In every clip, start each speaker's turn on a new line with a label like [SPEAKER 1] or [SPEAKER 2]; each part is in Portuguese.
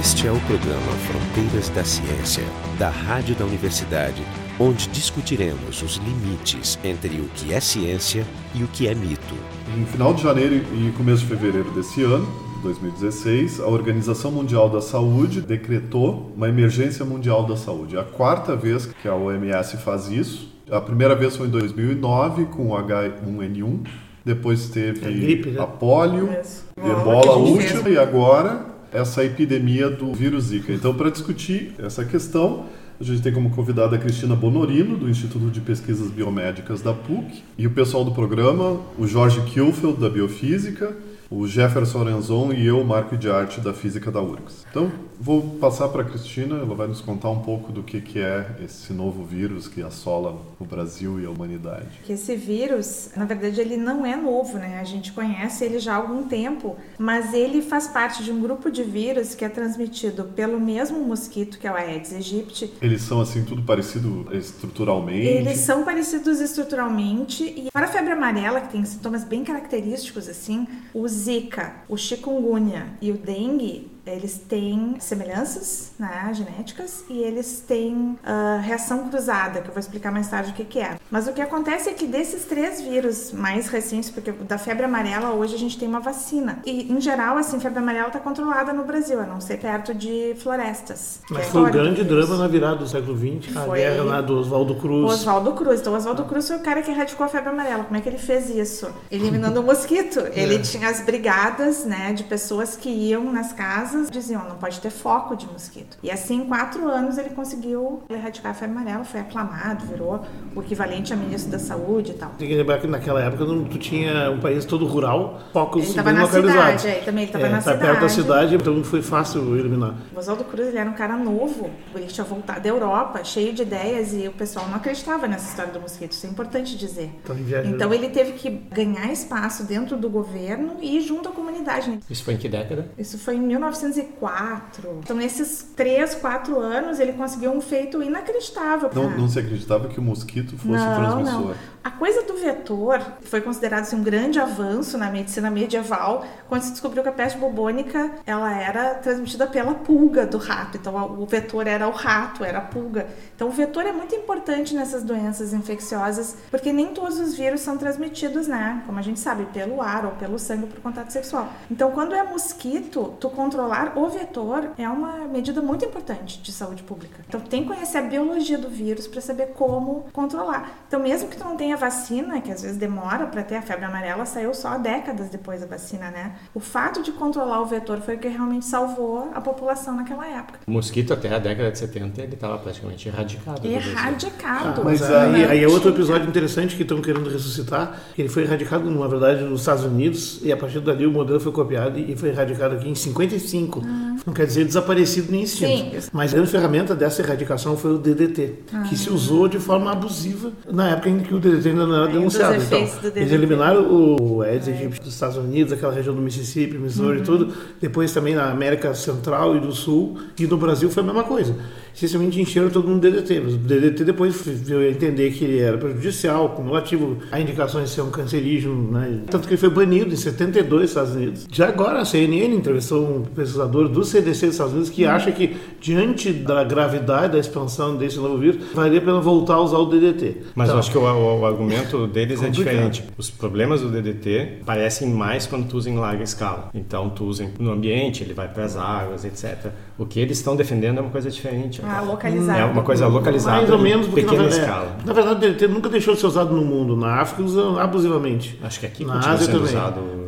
[SPEAKER 1] Este é o programa Fronteiras da Ciência, da Rádio da Universidade, onde discutiremos os limites entre o que é ciência e o que é mito.
[SPEAKER 2] Em final de janeiro e começo de fevereiro desse ano, 2016, a Organização Mundial da Saúde decretou uma emergência mundial da saúde. É a quarta vez que a OMS faz isso. A primeira vez foi em 2009 com o H1N1, depois teve
[SPEAKER 3] a, gripe, né?
[SPEAKER 2] a polio, ebola a última e agora essa epidemia do vírus Zika. Então, para discutir essa questão, a gente tem como convidada a Cristina Bonorino, do Instituto de Pesquisas Biomédicas da PUC, e o pessoal do programa, o Jorge Kielfeld, da Biofísica, o Jefferson Renzon e eu, Marco de Arte, da Física da URGS. Então, vou passar para a Cristina, ela vai nos contar um pouco do que, que é esse novo vírus que assola o Brasil e a humanidade.
[SPEAKER 4] Esse vírus, na verdade, ele não é novo, né? A gente conhece ele já há algum tempo, mas ele faz parte de um grupo de vírus que é transmitido pelo mesmo mosquito que é o Aedes aegypti.
[SPEAKER 2] Eles são, assim, tudo parecido estruturalmente?
[SPEAKER 4] Eles são parecidos estruturalmente e para a febre amarela, que tem sintomas bem característicos, assim, os Zika, o chikungunya e o dengue eles têm semelhanças né, genéticas e eles têm uh, reação cruzada, que eu vou explicar mais tarde o que, que é. Mas o que acontece é que desses três vírus mais recentes, porque da febre amarela hoje a gente tem uma vacina. E, em geral, assim, febre amarela está controlada no Brasil, a não ser perto de florestas.
[SPEAKER 3] Mas é foi o grande drama na virada do século XX, a foi... guerra lá do Oswaldo Cruz.
[SPEAKER 4] Oswaldo Cruz. Então, Oswaldo. Cruz foi o cara que erradicou a febre amarela. Como é que ele fez isso? Eliminando o mosquito. Ele é. tinha as brigadas, né, de pessoas que iam nas casas casas diziam não pode ter foco de mosquito. E assim, em quatro anos, ele conseguiu erradicar a febre amarela, foi aclamado, virou o equivalente a ministro da saúde e tal.
[SPEAKER 3] Tem que lembrar que naquela época tu tinha um país todo rural, focos
[SPEAKER 4] ele bem localizados. Cidade, é, também ele estava é, na tá cidade.
[SPEAKER 3] perto da cidade, então foi fácil eliminar.
[SPEAKER 4] O Oswaldo Cruz ele era um cara novo, ele tinha voltado da Europa, cheio de ideias, e o pessoal não acreditava nessa história do mosquito, isso é importante dizer. Então, então ele teve que ganhar espaço dentro do governo e junto à comunidade. Né?
[SPEAKER 5] Isso foi em que década?
[SPEAKER 4] Isso foi em 1900 1904. Então, nesses 3, 4 anos, ele conseguiu um feito inacreditável.
[SPEAKER 2] Não, não se acreditava que o mosquito fosse
[SPEAKER 4] não,
[SPEAKER 2] transmissor.
[SPEAKER 4] Não. A coisa do vetor foi considerado assim, um grande avanço na medicina medieval, quando se descobriu que a peste bubônica ela era transmitida pela pulga do rato. Então, o vetor era o rato, era a pulga. Então, o vetor é muito importante nessas doenças infecciosas, porque nem todos os vírus são transmitidos, né? Como a gente sabe, pelo ar ou pelo sangue por contato sexual. Então, quando é mosquito, tu controlar o vetor é uma medida muito importante de saúde pública. Então, tem que conhecer a biologia do vírus para saber como controlar. Então, mesmo que tu não tenha vacina, que às vezes demora para ter a febre amarela, saiu só décadas depois da vacina, né? O fato de controlar o vetor foi o que realmente salvou a população naquela época.
[SPEAKER 5] O mosquito até a década de 70 ele estava praticamente erradicado erradicado.
[SPEAKER 4] Erradicado.
[SPEAKER 3] Ah, mas aí, aí, é outro episódio interessante que estão querendo ressuscitar. Ele foi erradicado, na verdade, nos Estados Unidos e a partir dali o modelo foi copiado e foi erradicado aqui em 55. Ah. Não quer dizer desaparecido nem extinto. Sim. Mas a grande ferramenta dessa erradicação foi o DDT, ah. que se usou de forma abusiva na época em que o DDT ainda não era denunciado. Então, eles eliminaram o Aedes aegypti dos Estados Unidos, aquela região do Mississippi, Missouri e uhum. tudo. Depois também na América Central e do Sul. E no Brasil foi a mesma coisa essencialmente encheram todo mundo DDT. Mas o DDT depois veio a entender que ele era prejudicial, cumulativo, a indicação de ser um cancerígeno, né? Tanto que ele foi banido em 72 nos Estados Unidos. Já agora a CNN entrevistou um pesquisador do CDC dos Estados Unidos que acha que, diante da gravidade da expansão desse novo vírus, valia a pena voltar a usar o DDT.
[SPEAKER 5] Mas então, eu acho que o, o, o argumento deles é diferente. Os problemas do DDT parecem mais quando tu usa em larga escala. Então, tu usa no ambiente, ele vai para as águas, etc. O que eles estão defendendo é uma coisa diferente.
[SPEAKER 4] Ah, localizado.
[SPEAKER 5] É uma coisa localizada.
[SPEAKER 3] Mais ou menos,
[SPEAKER 5] porque pequena
[SPEAKER 3] na,
[SPEAKER 5] escala.
[SPEAKER 3] É, na verdade, o DDT nunca deixou de ser usado no mundo. Na África usa abusivamente.
[SPEAKER 5] Acho que aqui
[SPEAKER 3] na Ásia também.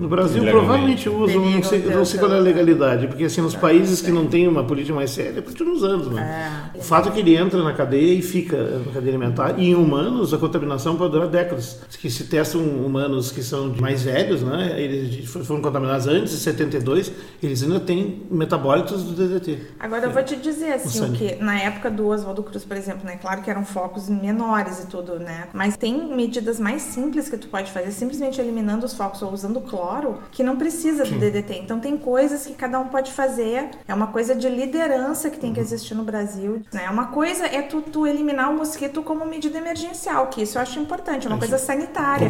[SPEAKER 3] no Brasil provavelmente usam, não sei, não sei qual é a legalidade, porque assim, nos países que não têm uma política mais séria, continuam usando. Né? É. O fato é que ele entra na cadeia e fica na cadeia alimentar. E em humanos, a contaminação pode durar décadas. Que se testam humanos que são mais velhos, né? Eles foram contaminados antes de 72, eles ainda têm metabólitos do DDT.
[SPEAKER 4] Agora eu vou te dizer assim, o que na época do Oswaldo Cruz, por exemplo, né? Claro que eram focos menores e tudo, né? Mas tem medidas mais simples que tu pode fazer, simplesmente eliminando os focos ou usando cloro, que não precisa do DDT. Então tem coisas que cada um pode fazer é uma coisa de liderança que tem que existir no Brasil. Né? Uma coisa é tu, tu eliminar o mosquito como medida emergencial, que isso eu acho importante, é uma coisa sanitária.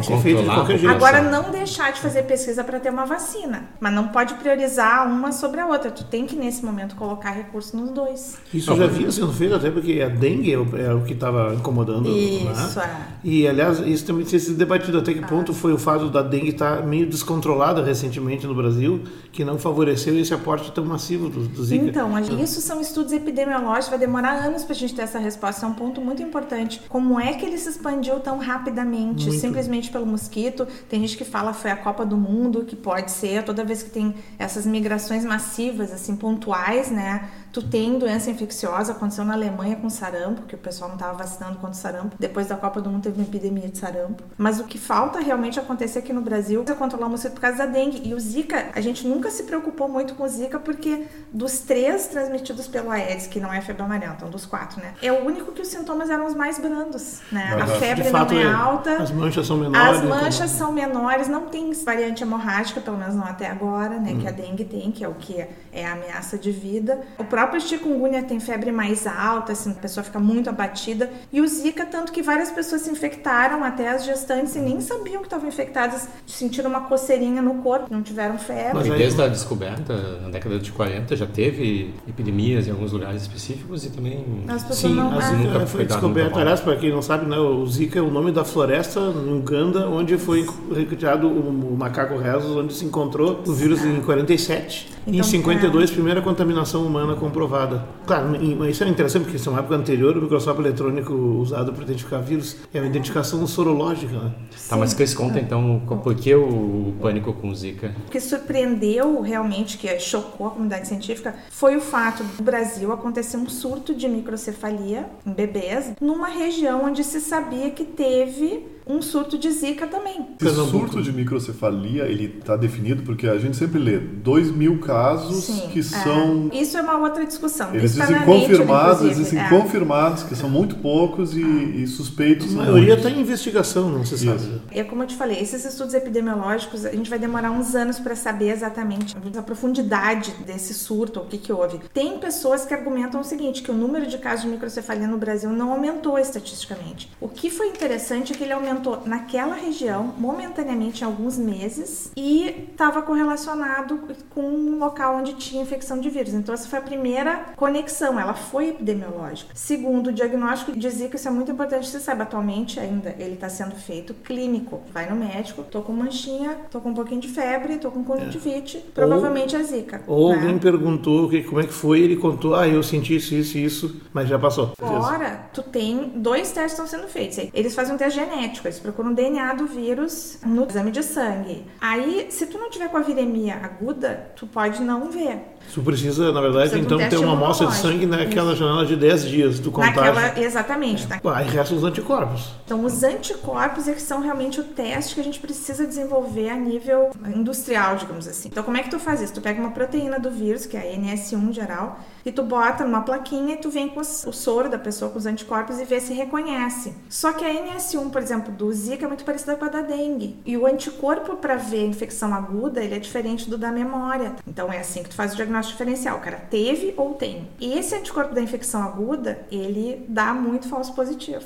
[SPEAKER 4] Agora, não deixar de fazer pesquisa para ter uma vacina, mas não pode priorizar uma sobre a outra. Tu tem que, nesse momento, colocar recurso nos dois.
[SPEAKER 3] Isso já vinha sendo feito até porque a dengue é o, é que estava incomodando.
[SPEAKER 4] Isso,
[SPEAKER 3] né?
[SPEAKER 4] é.
[SPEAKER 3] E, aliás, isso também tem sido debatido até que ponto foi o fato da dengue estar meio descontrolada recentemente no Brasil, que não favoreceu esse aporte tão massivo do, do Zika.
[SPEAKER 4] Então, isso são estudos epidemiológicos, vai demorar anos para a gente ter essa resposta. É um ponto muito importante. Como é que ele se expandiu tão rapidamente?
[SPEAKER 3] Muito.
[SPEAKER 4] Simplesmente pelo mosquito. Tem gente que fala foi a Copa do Mundo, que pode ser. Toda vez que tem essas migrações massivas, assim, pontuais, né? Tu tem doença infecciosa, aconteceu na Alemanha com sarampo, que o pessoal não estava vacinando contra o sarampo. Depois da Copa do Mundo teve uma epidemia de sarampo. Mas o que falta realmente acontecer aqui no Brasil é controlar o mosquito por causa da dengue. E o Zika, a gente nunca se preocupou muito com o Zika, porque dos três transmitidos pelo Aedes, que não é febre amarela, então dos quatro, né? É o único que os sintomas eram os mais brandos, né? A febre
[SPEAKER 3] fato,
[SPEAKER 4] não é,
[SPEAKER 3] é.
[SPEAKER 4] alta.
[SPEAKER 3] As manchas são menores.
[SPEAKER 4] As
[SPEAKER 3] então-
[SPEAKER 4] manchas são menores, não tem variante hemorrágica, pelo menos não até agora, né? Que a dengue tem, que é o que é a ameaça de vida. O próprio chikungunya tem febre mais alta, assim, a pessoa fica muito abatida. E o Zika, tanto que várias pessoas se infectaram, até as gestantes, e nem sabiam que estavam infectadas, sentiram uma coceirinha no corpo, não tiveram febre.
[SPEAKER 3] Mas aí-
[SPEAKER 5] desde a descoberta, na década de 40, já teve epidemias em alguns lugares específicos e também
[SPEAKER 4] As pessoas
[SPEAKER 3] Sim,
[SPEAKER 4] não.
[SPEAKER 3] a
[SPEAKER 4] ah,
[SPEAKER 3] Zika
[SPEAKER 5] nunca
[SPEAKER 3] foi descoberta.
[SPEAKER 5] nunca
[SPEAKER 3] Aliás, para quem não sabe, né, o Zika é o nome da floresta em Uganda, onde foi recriado o, macaco rhesus, onde se encontrou o vírus em 47. e em
[SPEAKER 4] Então,
[SPEAKER 3] 52, primeira contaminação humana comprovada. Claro, e- mas isso é interessante, porque isso é uma época anterior, o microscópio eletrônico usado para identificar vírus é uma identificação sorológica. Né?
[SPEAKER 5] Tá, mas Cris, conta então co- por que o pânico com Zika?
[SPEAKER 4] O que surpreendeu realmente, que chocou a comunidade científica, foi o fato do Brasil acontecer um surto de microcefalia em bebês numa região onde se sabia que teve um surto de zika também.
[SPEAKER 2] Esse surto de microcefalia, ele está definido porque a gente sempre lê 2 mil casos
[SPEAKER 4] Sim,
[SPEAKER 2] que
[SPEAKER 4] é.
[SPEAKER 2] são...
[SPEAKER 4] Isso é uma outra discussão.
[SPEAKER 2] Eles
[SPEAKER 4] tá
[SPEAKER 2] dizem confirmados,
[SPEAKER 4] inclusive.
[SPEAKER 2] existem
[SPEAKER 4] É.
[SPEAKER 2] confirmados, que são muito poucos e, e suspeitos
[SPEAKER 3] A maioria está em investigação, não se sabe.
[SPEAKER 2] Isso.
[SPEAKER 4] É como eu te falei, esses estudos epidemiológicos, a gente vai demorar uns anos para saber exatamente a profundidade desse surto, o que, que houve. Tem pessoas que argumentam o seguinte, que o número de casos de microcefalia no Brasil não aumentou estatisticamente. O que foi interessante é que ele aumentou naquela região, momentaneamente, em alguns meses, e estava correlacionado com um local onde tinha infecção de vírus. Então, essa foi a primeira conexão, ela foi epidemiológica. Segundo, o diagnóstico de Zika, isso é muito importante, você sabe, atualmente ainda ele está sendo feito clínico. Vai no médico, tô com manchinha, tô com um pouquinho de febre, tô com conjuntivite, provavelmente é Zika.
[SPEAKER 3] Ou
[SPEAKER 4] né?
[SPEAKER 3] alguém perguntou o que, como é que foi, ele contou, ah, eu senti isso, isso isso, mas já passou.
[SPEAKER 4] Agora, tu tem dois testes estão sendo feitos. Eles fazem um teste genético, eles procuram DNA do vírus no exame de sangue. Aí, se tu não tiver com a viremia aguda, tu pode não ver.
[SPEAKER 3] Tu precisa, na verdade,
[SPEAKER 4] Precisa de um
[SPEAKER 3] então ter uma amostra de sangue naquela janela de 10 dias do contágio.
[SPEAKER 4] Naquela, exatamente. na-
[SPEAKER 3] Aí restam os anticorpos.
[SPEAKER 4] Então, os anticorpos é que são realmente o teste que a gente precisa desenvolver a nível industrial, digamos assim. Então, como é que tu faz isso? Tu pega uma proteína do vírus, que é a NS1 geral, e tu bota numa plaquinha e tu vem com o soro da pessoa com os anticorpos e vê se reconhece. Só que a NS1, por exemplo, do Zika é muito parecida com a da dengue. E o anticorpo para ver a infecção aguda, ele é diferente do da memória. Então, é assim que tu faz o diagnóstico diferencial. O cara teve ou tem. E esse anticorpo da infecção aguda, ele dá muito falso positivo.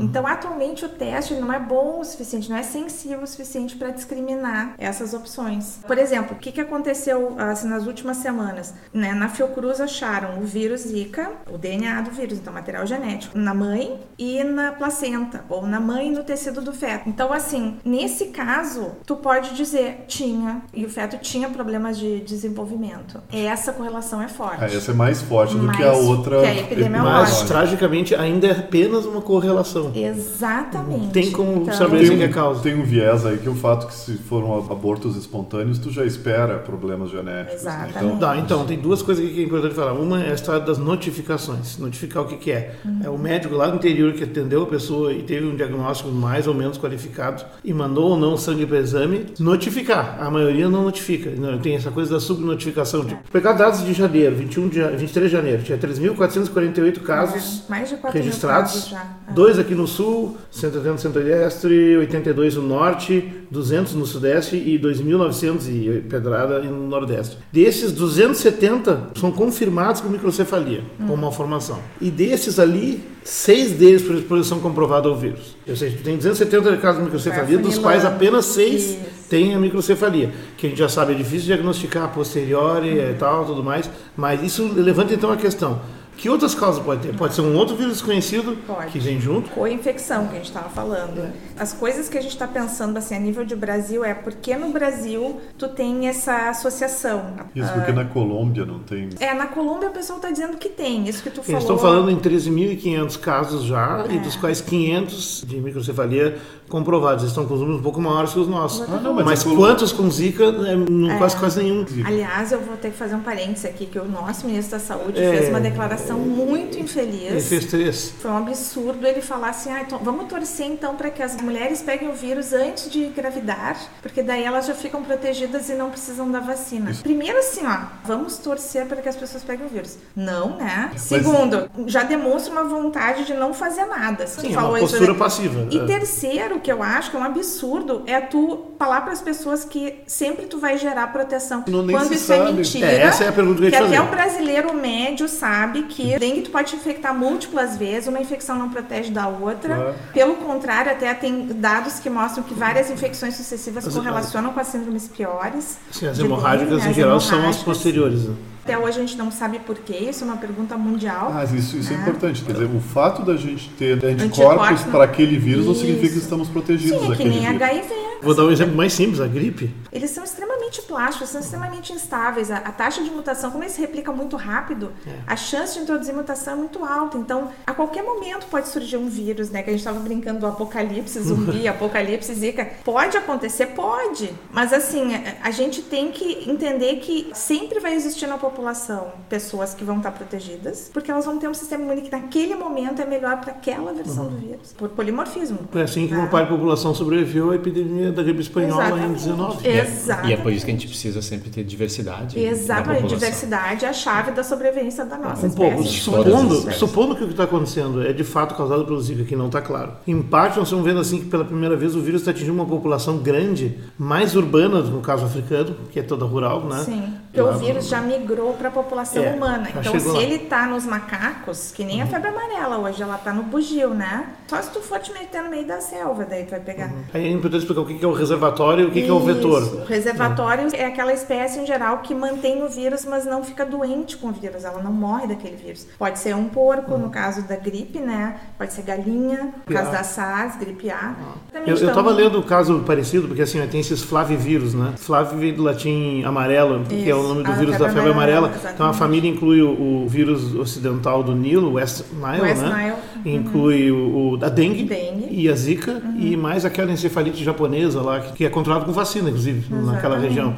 [SPEAKER 4] Então, atualmente, o teste não é bom o suficiente, não é sensível o suficiente para discriminar essas opções. Por exemplo, o que, que aconteceu assim, nas últimas semanas? Né? Na Fiocruz acharam o vírus Zika, o DNA do vírus, então material genético, na mãe e na placenta, ou na mãe e no tecido do feto. Então, assim, nesse caso, tu pode dizer tinha, e o feto tinha problemas de desenvolvimento. Essa correlação é forte.
[SPEAKER 2] Ah, essa é mais forte do que a
[SPEAKER 4] Mais-
[SPEAKER 2] outra
[SPEAKER 4] que é epidemiológica.
[SPEAKER 3] Mas,
[SPEAKER 4] Lógico.
[SPEAKER 3] tragicamente, ainda é apenas uma correlação.
[SPEAKER 4] Exatamente.
[SPEAKER 3] Não tem como
[SPEAKER 4] Então,
[SPEAKER 3] saber
[SPEAKER 2] Tem
[SPEAKER 3] Esse
[SPEAKER 2] um,
[SPEAKER 3] que é a causa.
[SPEAKER 2] tem um viés aí que é o fato que se foram abortos espontâneos, tu já espera problemas genéticos. né?
[SPEAKER 4] Exatamente.
[SPEAKER 3] Tá, então, tem duas coisas aqui que é importante falar. Uma é a história das notificações. Notificar o que, que é. É o o médico lá do interior que atendeu a pessoa e teve um diagnóstico mais ou menos qualificado e mandou ou não sangue para exame, notificar. A maioria não notifica. Não, tem essa coisa da subnotificação. De... Pegar dados de janeiro, 21 de, 23 de janeiro, tinha 3.448 casos
[SPEAKER 4] Mais de 4
[SPEAKER 3] registrados.
[SPEAKER 4] casos já. É.
[SPEAKER 3] Dois aqui no sul, 180 no centro-oeste, 82 no norte, 200 no sudeste e 2.900 e pedrada no nordeste. Desses, 270 são confirmados com microcefalia, com malformação. E desses ali, seis deles por exposição comprovada ao vírus. Ou seja, tem 270 casos de microcefalia,
[SPEAKER 4] Vai
[SPEAKER 3] dos quais apenas seis. Têm a microcefalia, que a gente já sabe, é difícil diagnosticar a posteriori e tal, tudo mais, mas isso levanta então a questão. Que outras causas pode ter? Pode ser um outro vírus desconhecido
[SPEAKER 4] Pode.
[SPEAKER 3] que vem junto,
[SPEAKER 4] Co-infecção, que a gente estava falando. As coisas que a gente está pensando assim, a nível de Brasil é porque no Brasil tu tem essa associação.
[SPEAKER 2] Isso porque na Colômbia não tem.
[SPEAKER 4] É, na Colômbia o pessoal está dizendo que tem, isso que tu
[SPEAKER 3] Eles
[SPEAKER 4] falou.
[SPEAKER 3] estão falando em 13.500 casos já, e
[SPEAKER 4] É.
[SPEAKER 3] dos quais 500 de microcefalia comprovados. Eles estão com os números um pouco maiores que os nossos.
[SPEAKER 2] Ah, não, mas
[SPEAKER 3] mas
[SPEAKER 2] Colô-
[SPEAKER 3] quantos com Zika? É, não, Quase, quase nenhum.
[SPEAKER 4] Aliás, eu vou ter que fazer um parênteses aqui, que o nosso ministro da Saúde
[SPEAKER 3] É.
[SPEAKER 4] fez uma declaração muito
[SPEAKER 3] Ele
[SPEAKER 4] infeliz.
[SPEAKER 3] fez três.
[SPEAKER 4] Foi um absurdo ele falar assim, ah, então, vamos torcer então para que as mulheres peguem o vírus antes de engravidar, porque daí elas já ficam protegidas e não precisam da vacina. Primeiro assim, ó, vamos torcer para que as pessoas peguem o vírus. Não, né? Segundo, já demonstra uma vontade de não fazer nada.
[SPEAKER 3] Sim, é
[SPEAKER 4] falou
[SPEAKER 3] uma
[SPEAKER 4] isso,
[SPEAKER 3] postura
[SPEAKER 4] né?
[SPEAKER 3] passiva.
[SPEAKER 4] E
[SPEAKER 3] É.
[SPEAKER 4] que eu acho que é um absurdo, é tu falar para as pessoas que sempre tu vai gerar proteção.
[SPEAKER 2] Não, nem
[SPEAKER 4] Quando isso é
[SPEAKER 2] sabe.
[SPEAKER 4] mentira.
[SPEAKER 3] É, essa é a pergunta que eu
[SPEAKER 4] que até
[SPEAKER 3] fazer.
[SPEAKER 4] o brasileiro médio sabe que dengue tu pode te infectar múltiplas vezes, uma infecção não protege da outra. Pelo contrário, até tem dados que mostram que várias infecções sucessivas
[SPEAKER 3] As-
[SPEAKER 4] correlacionam com as síndromes piores.
[SPEAKER 3] Sim, as
[SPEAKER 4] de dengue,
[SPEAKER 3] hemorrágicas,
[SPEAKER 4] né?
[SPEAKER 3] em geral, são as
[SPEAKER 4] hemorrágicas.
[SPEAKER 3] posteriores. né?
[SPEAKER 4] Até hoje a gente não sabe por quê, isso é uma pergunta mundial.
[SPEAKER 2] Ah, isso, isso é
[SPEAKER 4] né?
[SPEAKER 2] importante. Quer dizer, o fato da gente ter anticorpos
[SPEAKER 4] Anticorpos,
[SPEAKER 2] para aquele vírus não significa
[SPEAKER 4] Isso.
[SPEAKER 2] que estamos protegidos
[SPEAKER 4] Sim, é que nem
[SPEAKER 2] vírus.
[SPEAKER 4] HIV.
[SPEAKER 3] Vou dar um exemplo mais simples, a gripe.
[SPEAKER 4] Eles são extremamente plásticos, são extremamente instáveis. A, a taxa de mutação, como eles se replicam muito rápido,
[SPEAKER 3] É.
[SPEAKER 4] a chance de introduzir mutação é muito alta. Então, a qualquer momento pode surgir um vírus, né? Que a gente estava brincando do apocalipse zumbi, apocalipse zika. Pode acontecer? Pode. Mas, assim, a, a gente tem que entender que sempre vai existir na população pessoas que vão estar protegidas, porque elas vão ter um sistema imune que naquele momento é melhor para aquela versão
[SPEAKER 3] Uhum.
[SPEAKER 4] do vírus. Por polimorfismo.
[SPEAKER 3] Foi assim que uma
[SPEAKER 4] Ah.
[SPEAKER 3] parte da população sobreviveu à epidemia da gripe espanhola em 19.
[SPEAKER 5] E é-
[SPEAKER 4] Exatamente.
[SPEAKER 5] E é por isso que a gente precisa sempre ter diversidade. da
[SPEAKER 4] Exatamente, diversidade é a chave da sobrevivência da nossa
[SPEAKER 3] Um pouco.
[SPEAKER 4] espécie.
[SPEAKER 5] As
[SPEAKER 3] Supondo, supondo que o que está acontecendo é de fato causado pelo Zika, que não está claro. Em parte, nós estamos vendo assim que pela primeira vez o vírus está atingindo uma população grande, mais urbana, no caso africano, que é toda rural, né?
[SPEAKER 4] Sim, porque o vírus já migrou para a população
[SPEAKER 3] É,
[SPEAKER 4] humana. Então, se
[SPEAKER 3] lá.
[SPEAKER 4] ele está nos macacos, que nem a febre amarela hoje, ela está no bugio, né? Só se tu for te meter no meio da selva, daí tu vai pegar.
[SPEAKER 3] Aí é importante explicar o que é o reservatório e o que que é o vetor.
[SPEAKER 4] Isso. O reservatório é aquela espécie em geral que mantém o vírus, mas não fica doente com o vírus, ela não morre daquele vírus. Pode ser um porco, no caso da gripe, né? Pode ser galinha, no caso da SARS, gripe A. Também
[SPEAKER 3] Eu estava lendo um caso parecido, porque assim, tem esses flavivírus, né? Do latim amarelo, que é o
[SPEAKER 4] Isso,
[SPEAKER 3] nome do
[SPEAKER 4] a
[SPEAKER 3] vírus da
[SPEAKER 4] febre
[SPEAKER 3] amarela.
[SPEAKER 4] amarela,
[SPEAKER 3] Então a família inclui o, o vírus ocidental do Nilo, West Nile,
[SPEAKER 4] West
[SPEAKER 3] né?
[SPEAKER 4] Nile, uhum.
[SPEAKER 3] Inclui o, o- a dengue,
[SPEAKER 4] Dengue. Uhum.
[SPEAKER 3] e a zika, e mais aquela encefalite japonesa lá, que, que é controlada com vacina, inclusive, naquela
[SPEAKER 4] Exatamente.
[SPEAKER 3] região.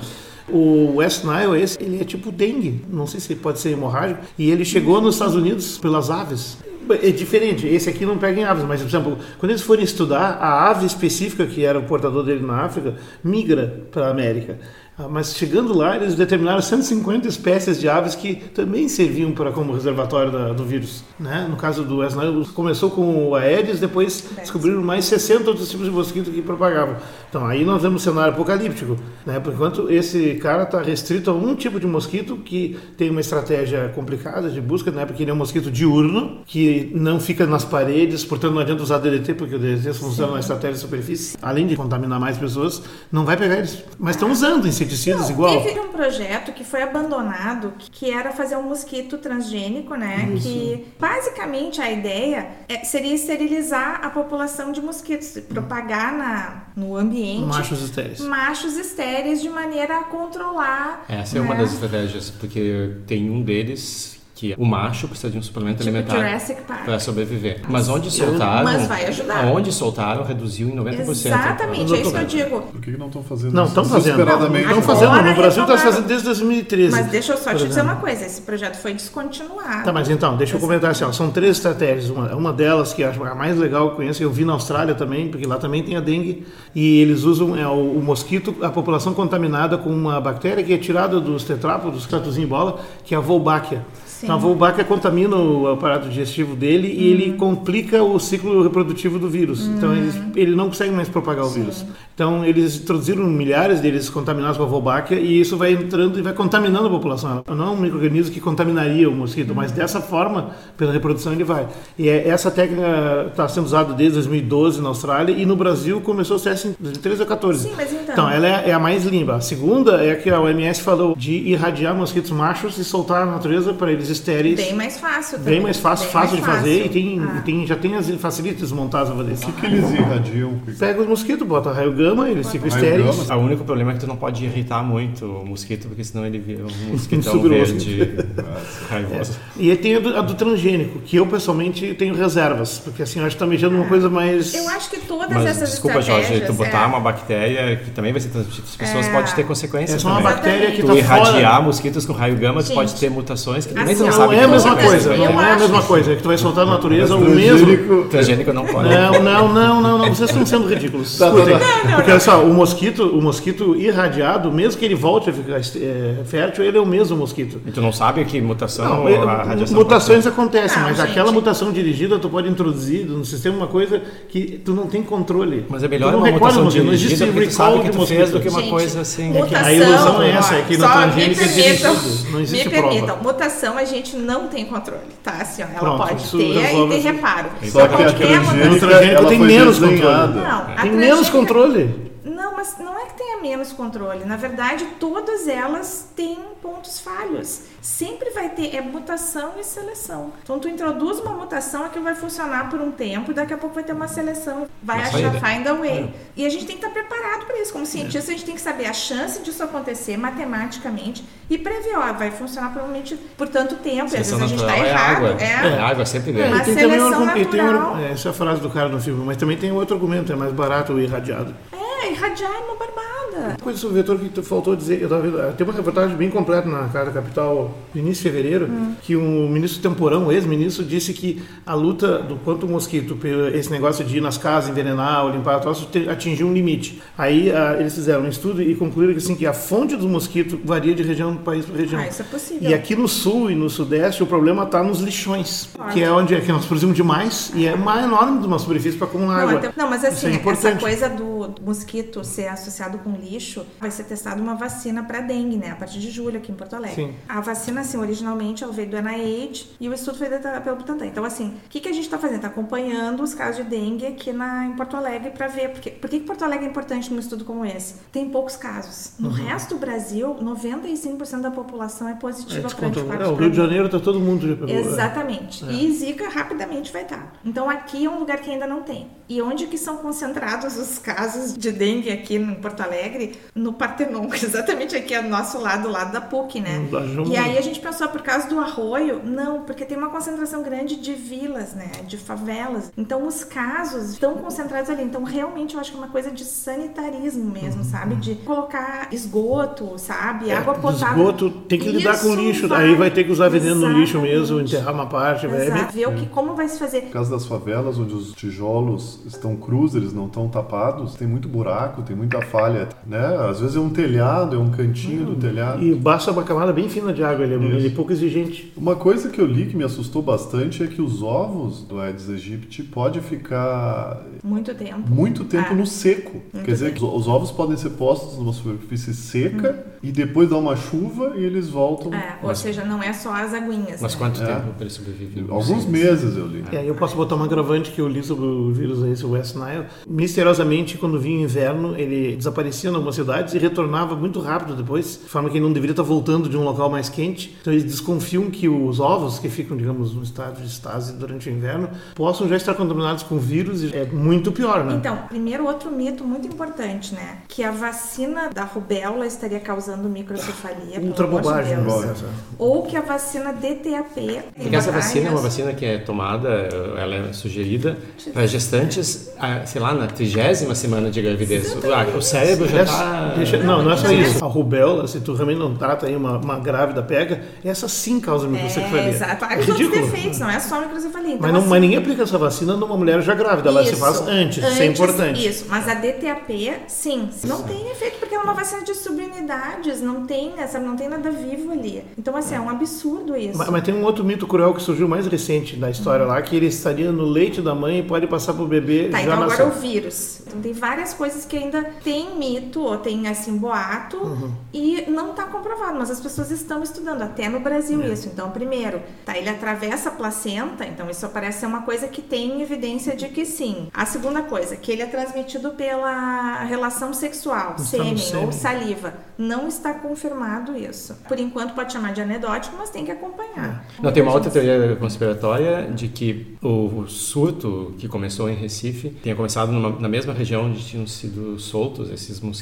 [SPEAKER 3] O West Nile, esse, ele é tipo dengue, não sei se pode ser hemorrágico, e ele chegou nos Estados Unidos pelas aves. É diferente, esse aqui não pega em aves, mas, por exemplo, quando eles forem estudar, a ave específica que era o portador dele na África migra para a América. Ah, Mas chegando lá, eles determinaram 150 espécies de aves que também serviam para como reservatório da- do vírus. Né? No caso do West Nile, começou com o Aedes, depois descobriram mais 60 outros tipos de mosquito que propagavam. Então aí nós vemos um cenário apocalíptico. Né? Por enquanto, esse cara está restrito a um tipo de mosquito que tem uma estratégia complicada de busca, né? porque ele é um mosquito diurno, que não fica nas paredes, portanto não adianta usar DDT, porque o DDT funciona na estratégia de superfície. Além de contaminar mais pessoas, não vai pegar eles. Mas estão usando inseticidas
[SPEAKER 4] Não,
[SPEAKER 3] igual.
[SPEAKER 4] Teve um projeto que foi abandonado, que- era fazer um mosquito transgênico, né? Que basicamente a ideia é- seria esterilizar a população de mosquitos, propagar na, no ambiente
[SPEAKER 3] Machos estéreis.
[SPEAKER 4] machos estéreis de maneira a controlar.
[SPEAKER 5] Essa é
[SPEAKER 4] né?
[SPEAKER 5] uma das estratégias, porque tem um deles que o macho precisa de um suplemento
[SPEAKER 4] Tipo
[SPEAKER 5] alimentar para sobreviver. Mas onde soltaram,
[SPEAKER 4] Mas vai ajudar.
[SPEAKER 5] Onde soltaram reduziu em 90%.
[SPEAKER 4] Exatamente, é isso que eu digo.
[SPEAKER 2] Por que não estão fazendo
[SPEAKER 3] Não,
[SPEAKER 2] isso
[SPEAKER 3] estão fazendo.
[SPEAKER 2] desesperadamente?
[SPEAKER 3] Estão fazendo. No Brasil está fazendo desde 2013.
[SPEAKER 4] Mas deixa eu só te dizer uma coisa, esse projeto foi descontinuado.
[SPEAKER 3] Tá, mas então, deixa eu comentar assim, ó, são três estratégias. Uma, uma delas, que eu acho a mais legal que eu conheço, eu vi na Austrália também, porque lá também tem a dengue, e eles usam é, o, o mosquito, a população contaminada com uma bactéria que é tirada dos tetrápodos, tatuzinho bola, que é a Wolbachia.
[SPEAKER 4] Sim.
[SPEAKER 3] Então a Wolbachia contamina o aparato digestivo dele e ele complica o ciclo reprodutivo do vírus. Então eles, ele não consegue mais propagar o vírus. Então eles introduziram milhares deles contaminados com a Wolbachia e isso vai entrando e vai contaminando a população. Não é um microorganismo que contaminaria o mosquito, mas dessa forma, pela reprodução, ele vai. E é- essa técnica está sendo usada desde 2012 na Austrália e no Brasil começou a ser assim em 2013 ou 14.
[SPEAKER 4] Sim, mas então-
[SPEAKER 3] Então, ela é, é a mais limpa. A segunda é que a OMS falou de irradiar mosquitos machos e soltar na natureza para eles estéreis.
[SPEAKER 4] Bem mais fácil também.
[SPEAKER 3] Bem mais fácil,
[SPEAKER 4] Bem
[SPEAKER 3] fácil
[SPEAKER 4] mais
[SPEAKER 3] de fazer
[SPEAKER 4] fácil.
[SPEAKER 3] e tem,
[SPEAKER 4] Ah.
[SPEAKER 3] tem- já tem as facilities montadas para fazer isso.
[SPEAKER 2] O que, que eles irradiam?
[SPEAKER 3] Pega os mosquitos, bota raio gama, eles ficam estéreis.
[SPEAKER 2] gama.
[SPEAKER 5] O único problema é que tu não pode irritar muito o mosquito, porque senão ele vira um mosquitão verde raivoso.
[SPEAKER 3] E aí tem a do, a do transgênico, que eu pessoalmente tenho reservas, porque assim, eu acho que tá mexendo numa coisa mais.
[SPEAKER 4] Eu acho que todas
[SPEAKER 5] Mas
[SPEAKER 4] essas
[SPEAKER 5] desculpa, Jorge, tu botar
[SPEAKER 4] é,
[SPEAKER 5] uma bactéria que também vai ser transmitida às pessoas
[SPEAKER 4] É.
[SPEAKER 5] pode ter consequências
[SPEAKER 3] Essa é uma
[SPEAKER 5] também.
[SPEAKER 3] bactéria que
[SPEAKER 5] Tu
[SPEAKER 3] tá
[SPEAKER 5] irradiar
[SPEAKER 3] fora.
[SPEAKER 5] mosquitos com raio gama, tu pode ter mutações que também
[SPEAKER 4] assim,
[SPEAKER 5] tu não
[SPEAKER 3] Não
[SPEAKER 5] sabe
[SPEAKER 3] é
[SPEAKER 5] que
[SPEAKER 3] a
[SPEAKER 5] vão
[SPEAKER 3] mesma coisa, não é a mesma coisa, é que tu vai soltar na natureza o
[SPEAKER 2] Transgênico-
[SPEAKER 3] mesmo.
[SPEAKER 5] Transgênico não pode.
[SPEAKER 3] Não, não, não, não, não, vocês estão sendo ridículos.
[SPEAKER 2] Tá, tá,
[SPEAKER 3] Escutem. Porque olha só, o mosquito, o mosquito irradiado, mesmo que ele volte a ficar é, fértil, ele é o mesmo mosquito.
[SPEAKER 5] E tu não sabe que mutação
[SPEAKER 3] Não, é,
[SPEAKER 5] a radiação
[SPEAKER 3] mutações acontecem, mas
[SPEAKER 4] gente.
[SPEAKER 3] aquela mutação dirigida tu pode introduzir no sistema uma coisa que tu não tem controle.
[SPEAKER 5] Mas é melhor
[SPEAKER 3] não
[SPEAKER 5] uma mutação
[SPEAKER 3] mosquito, não existe
[SPEAKER 5] dirigida porque tu sabe que tu fez do que uma
[SPEAKER 4] Gente,
[SPEAKER 5] coisa assim...
[SPEAKER 4] mutação,
[SPEAKER 3] A ilusão é essa, é que transgênico
[SPEAKER 4] me
[SPEAKER 3] é dirigido, não existe
[SPEAKER 4] me
[SPEAKER 3] prova.
[SPEAKER 4] permitam, mutação a gente não tem controle, tá? Assim, ó, ela
[SPEAKER 3] Pronto,
[SPEAKER 4] pode ter e ter reparo.
[SPEAKER 2] Só que a transgênica,
[SPEAKER 3] tem menos controle.
[SPEAKER 4] Não,
[SPEAKER 3] Tem menos
[SPEAKER 4] transgênica-
[SPEAKER 3] controle.
[SPEAKER 4] Não, mas não é que tenha menos controle. Na verdade, todas elas têm pontos falhos. Sempre vai ter é mutação e seleção. Então, tu introduz uma mutação, aquilo vai funcionar por um tempo, e daqui a pouco vai ter uma seleção, vai
[SPEAKER 5] Uma
[SPEAKER 4] achar
[SPEAKER 5] saída.
[SPEAKER 4] find a way. E a gente tem que estar preparado para isso. Como cientista, a gente tem que saber a chance disso acontecer matematicamente e prever, ó, vai funcionar provavelmente por tanto tempo. E às vezes
[SPEAKER 5] Seleção
[SPEAKER 4] a gente está
[SPEAKER 5] é
[SPEAKER 4] errado.
[SPEAKER 5] água. É, água sempre
[SPEAKER 3] É,
[SPEAKER 5] ganha.
[SPEAKER 4] Mas
[SPEAKER 3] e tem também um
[SPEAKER 4] seleção
[SPEAKER 3] argumento- e tem um-
[SPEAKER 4] natural-
[SPEAKER 3] é, essa é a frase do cara no filme, mas também tem outro argumento, é mais barato o irradiado.
[SPEAKER 4] É, irradiar é uma barbada.
[SPEAKER 3] Uma coisa sobre o vetor que tu faltou dizer, eu tava vendo, tem uma reportagem bem completa na Casa Capital, no início de fevereiro, que o ministro Temporão, ex-ministro, disse que a luta do quanto o mosquito, esse negócio de ir nas casas, envenenar ou limpar troço, te- atingiu um limite. Aí ah, eles fizeram um estudo e concluíram que, assim, que a fonte do mosquito varia de região do país para região.
[SPEAKER 4] Ah, isso é possível.
[SPEAKER 3] E aqui no sul e no sudeste o problema está nos lixões, que é onde é que nós produzimos demais e é uma enorme de uma superfície para acumular
[SPEAKER 4] Não,
[SPEAKER 3] água.
[SPEAKER 4] até- não, mas
[SPEAKER 3] Isso
[SPEAKER 4] assim,
[SPEAKER 3] é
[SPEAKER 4] essa coisa do mosquito ser associado com lixo, vai ser testada uma vacina para dengue, né? A partir de julho aqui em Porto Alegre.
[SPEAKER 3] Sim.
[SPEAKER 4] A vacina, assim, originalmente ela veio do NIH e o estudo foi feito pelo Butantan. Então, assim, o que, que a gente está fazendo? Está acompanhando os casos de dengue aqui na, em Porto Alegre para ver. Porque, por que que Porto Alegre é importante num estudo como esse? Tem poucos casos. No
[SPEAKER 3] Uhum.
[SPEAKER 4] resto do Brasil, 95% da população é
[SPEAKER 3] É,
[SPEAKER 4] positiva para
[SPEAKER 3] desconto.
[SPEAKER 4] anticorpos
[SPEAKER 3] É, o Rio de. Janeiro está todo mundo é.
[SPEAKER 4] Exatamente. E Zika rapidamente vai estar. Então aqui é um lugar que ainda não tem. E onde que são concentrados os casos de dengue aqui em Porto Alegre? No Partenon, exatamente aqui ao nosso lado, do lado da PUC, né?
[SPEAKER 3] Da.
[SPEAKER 4] E aí a gente pensou por causa do arroio, não, porque tem uma concentração grande de vilas, né? De favelas. Então os casos estão concentrados ali. Então realmente eu acho que é uma coisa de sanitarismo mesmo, sabe? De colocar esgoto, sabe? Água
[SPEAKER 3] Do
[SPEAKER 4] potável.
[SPEAKER 3] É, esgoto, tem que lidar com lixo, aí vai ter que usar veneno no lixo
[SPEAKER 4] Exatamente.
[SPEAKER 3] mesmo, enterrar uma parte. vai- é bem-
[SPEAKER 4] Exato. Ver o que, como vai se fazer.
[SPEAKER 2] No caso das favelas, onde os tijolos estão crus, eles não estão tapados, tem muito buraco, tem muita falha, né? Às vezes é um telhado, é um cantinho do telhado.
[SPEAKER 3] E basta uma camada bem fina de água, ele é, ele é pouco exigente.
[SPEAKER 2] Uma coisa que eu li que me assustou bastante é que os ovos do Aedes aegypti pode ficar
[SPEAKER 4] Muito tempo.
[SPEAKER 2] muito tempo
[SPEAKER 4] Ah.
[SPEAKER 2] no seco.
[SPEAKER 4] Muito
[SPEAKER 2] Quer dizer, que os ovos podem ser postos numa superfície seca e depois dá uma chuva e eles voltam.
[SPEAKER 4] É, ou
[SPEAKER 5] Mas-
[SPEAKER 4] seja, não é só as aguinhas.
[SPEAKER 5] Mas
[SPEAKER 4] né?
[SPEAKER 5] quanto
[SPEAKER 2] É.
[SPEAKER 5] tempo para ele sobreviver?
[SPEAKER 2] Alguns meses eu li.
[SPEAKER 3] E aí eu posso botar um agravante que eu li sobre o vírus esse, o West Nile. Misteriosamente, quando vinha o inverno, ele desaparecia acontecendo em algumas cidades e retornava muito rápido depois, de forma que ele não deveria estar voltando de um local mais quente. Então eles desconfiam que os ovos que ficam, digamos, no estado de estase durante o inverno possam já estar contaminados com vírus e é muito pior, né?
[SPEAKER 4] Então, primeiro outro mito muito importante, né? Que a vacina da rubéola estaria causando microcefalia.
[SPEAKER 3] Ultra
[SPEAKER 4] de
[SPEAKER 3] bobagem,
[SPEAKER 4] Deus.
[SPEAKER 3] essa.
[SPEAKER 4] Ou que a vacina DTaP.
[SPEAKER 5] Porque essa vacina é uma vacina que é tomada, ela é sugerida para gestantes, ah, sei lá, na trigésima semana de gravidez. Ah, O cérebro já Está...
[SPEAKER 3] deixa- não, não é só
[SPEAKER 4] é-
[SPEAKER 3] isso. A rubéola, se tu realmente não trata aí uma, uma grávida pega, essa sim causa microcefalia.
[SPEAKER 4] É, exato.
[SPEAKER 3] É ridículo.
[SPEAKER 4] defeitos, não é só microcefalia. Então,
[SPEAKER 3] Mas, não,
[SPEAKER 4] assim,
[SPEAKER 3] mas ninguém aplica essa vacina numa mulher já grávida, ela se
[SPEAKER 4] Isso.
[SPEAKER 3] faz antes, isso é importante.
[SPEAKER 4] Isso, mas a DTaP, sim, não tem efeito porque é uma vacina de subunidades, não tem, essa, não tem nada vivo ali. Então, assim, é um absurdo isso.
[SPEAKER 3] Mas, mas tem um outro mito cruel que surgiu mais recente da história lá, que ele estaria no leite da mãe e pode passar pro bebê
[SPEAKER 4] Tá,
[SPEAKER 3] já
[SPEAKER 4] então
[SPEAKER 3] nasceu.
[SPEAKER 4] agora o vírus. Então tem várias coisas que ainda tem mito ou tem assim boato
[SPEAKER 3] Uhum.
[SPEAKER 4] e não está comprovado, mas as pessoas estão estudando até no Brasil
[SPEAKER 3] É.
[SPEAKER 4] isso. Então, primeiro, tá, ele atravessa a placenta, então isso parece ser uma coisa que tem evidência de que sim. A segunda coisa, que ele é transmitido pela relação sexual,
[SPEAKER 3] Está no
[SPEAKER 4] sêmen
[SPEAKER 3] sêmen.
[SPEAKER 4] ou saliva. Não está confirmado isso. Por enquanto pode chamar de anedótico, mas tem que
[SPEAKER 3] É.
[SPEAKER 4] acompanhar.
[SPEAKER 5] Não, tem uma outra teoria conspiratória de que o surto que começou em Recife tenha começado numa- na mesma região onde tinham sido soltos esses mosquitos